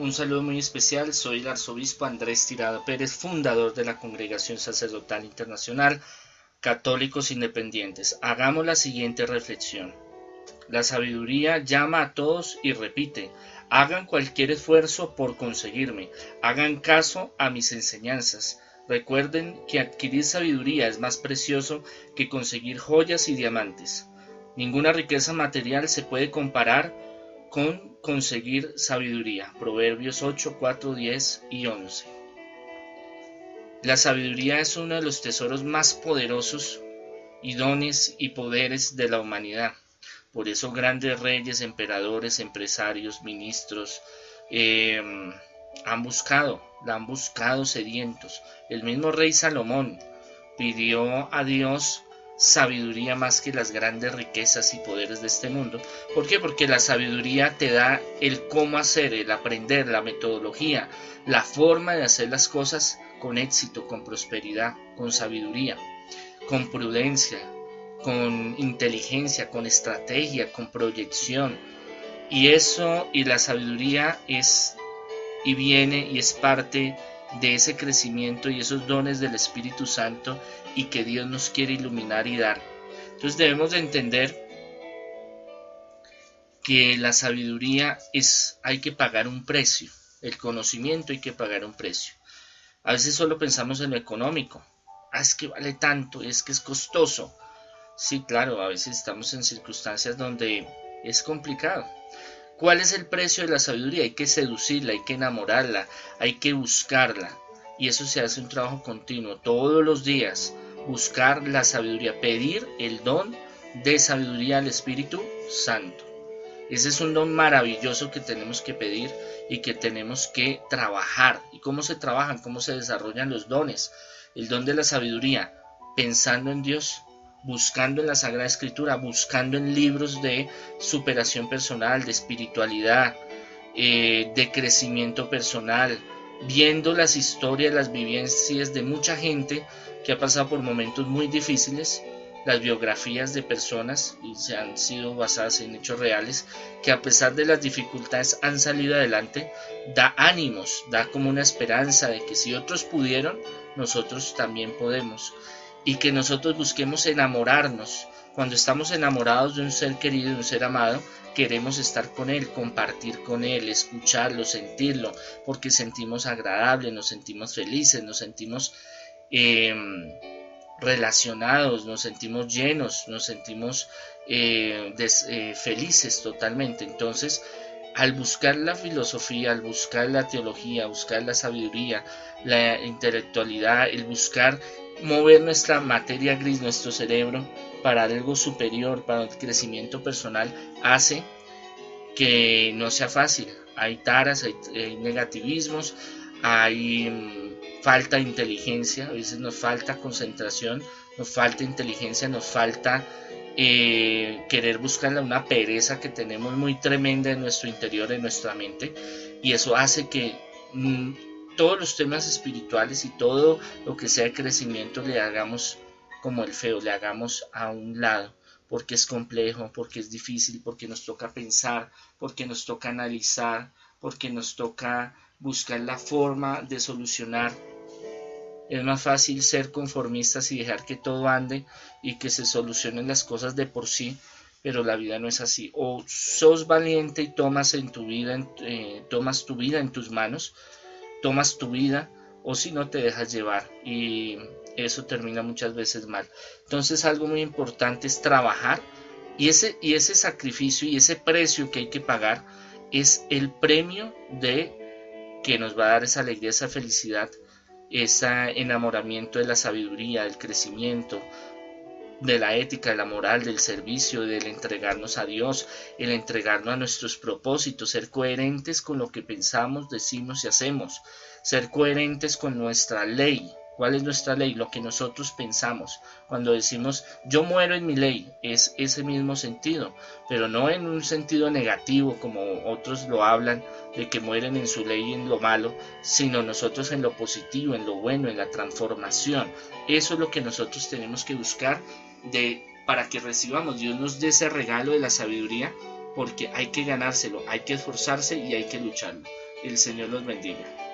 un saludo muy especial. Soy el arzobispo Andrés Tirado Pérez, fundador de la Congregación Sacerdotal Internacional Católicos Independientes. Hagamos la siguiente reflexión. La sabiduría llama a todos y repite, hagan cualquier esfuerzo por conseguirme, hagan caso a mis enseñanzas. Recuerden que adquirir sabiduría es más precioso que conseguir joyas y diamantes. Ninguna riqueza material se puede comparar con conseguir sabiduría. Proverbios 8, 4, 10 y 11. La sabiduría es uno de los tesoros más poderosos y dones y poderes de la humanidad. Por eso grandes reyes, emperadores, empresarios, ministros em, han buscado, la han buscado sedientos. El mismo rey Salomón pidió a Dios sabiduría más que las grandes riquezas y poderes de este mundo. ¿Por qué? Porque la sabiduría te da el cómo hacer, el aprender, la metodología, la forma de hacer las cosas con éxito, con prosperidad, con sabiduría, con prudencia, con inteligencia, con estrategia, con proyección. Y eso y la sabiduría es y viene y es parte de ese crecimiento y esos dones del Espíritu Santo y que Dios nos quiere iluminar y dar. Entonces debemos de entender que la sabiduría es, hay que pagar un precio, el conocimiento hay que pagar un precio. A veces solo pensamos en lo económico, ah, es que vale tanto, es que es costoso. Sí, claro, a veces estamos en circunstancias donde es complicado. ¿Cuál es el precio de la sabiduría? Hay que seducirla, hay que enamorarla, hay que buscarla. Y eso se hace un trabajo continuo, todos los días, buscar la sabiduría, pedir el don de sabiduría al Espíritu Santo. Ese es un don maravilloso que tenemos que pedir y que tenemos que trabajar. ¿Y cómo se trabajan? ¿Cómo se desarrollan los dones? El don de la sabiduría, pensando en Dios, buscando en la Sagrada Escritura, buscando en libros de superación personal, de espiritualidad, eh, de crecimiento personal, viendo las historias, las vivencias de mucha gente que ha pasado por momentos muy difíciles, las biografías de personas y se han sido basadas en hechos reales que a pesar de las dificultades han salido adelante, da ánimos, da como una esperanza de que si otros pudieron, nosotros también podemos y que nosotros busquemos enamorarnos. Cuando estamos enamorados de un ser querido, de un ser amado, queremos estar con él, compartir con él, escucharlo, sentirlo, porque sentimos agradable, nos sentimos felices, nos sentimos em, relacionados, nos sentimos llenos, nos sentimos eh, eh, felices totalmente. Entonces, al buscar la filosofía, al buscar la teología, buscar la sabiduría, la intelectualidad, el buscar mover nuestra materia gris, nuestro cerebro, para algo superior, para el crecimiento personal, hace que no sea fácil. Hay taras, hay, negativismos, hay mm, falta de inteligencia, a veces nos falta concentración, nos falta inteligencia, nos falta eh, querer buscar una pereza que tenemos muy tremenda en nuestro interior, en nuestra mente, y eso hace que mm, todos los temas espirituales y todo lo que sea crecimiento le hagamos como el feo, le hagamos a un lado, porque es complejo, porque es difícil, porque nos toca pensar, porque nos toca analizar, porque nos toca buscar la forma de solucionar. Es más fácil ser conformistas y dejar que todo ande y que se solucionen las cosas de por sí, pero la vida no es así. O sos valiente y tomas en tu vida, eh, tomas tu vida en tus manos, tomas tu vida o si no te dejas llevar y eso termina muchas veces mal. Entonces algo muy importante es trabajar y ese, y ese sacrificio y ese precio que hay que pagar es el premio de que nos va a dar esa alegría, esa felicidad, ese enamoramiento de la sabiduría, del crecimiento, de la ética, de la moral, del servicio, del entregarnos a Dios, el entregarnos a nuestros propósitos, ser coherentes con lo que pensamos, decimos y hacemos, ser coherentes con nuestra ley. ¿Cuál es nuestra ley? Lo que nosotros pensamos. Cuando decimos yo muero en mi ley, es ese mismo sentido, pero no en un sentido negativo como otros lo hablan, de que mueren en su ley y en lo malo, sino nosotros en lo positivo, en lo bueno, en la transformación. Eso es lo que nosotros tenemos que buscar de, para que recibamos, Dios nos dé ese regalo de la sabiduría, porque hay que ganárselo, hay que esforzarse y hay que lucharlo. El Señor los bendiga.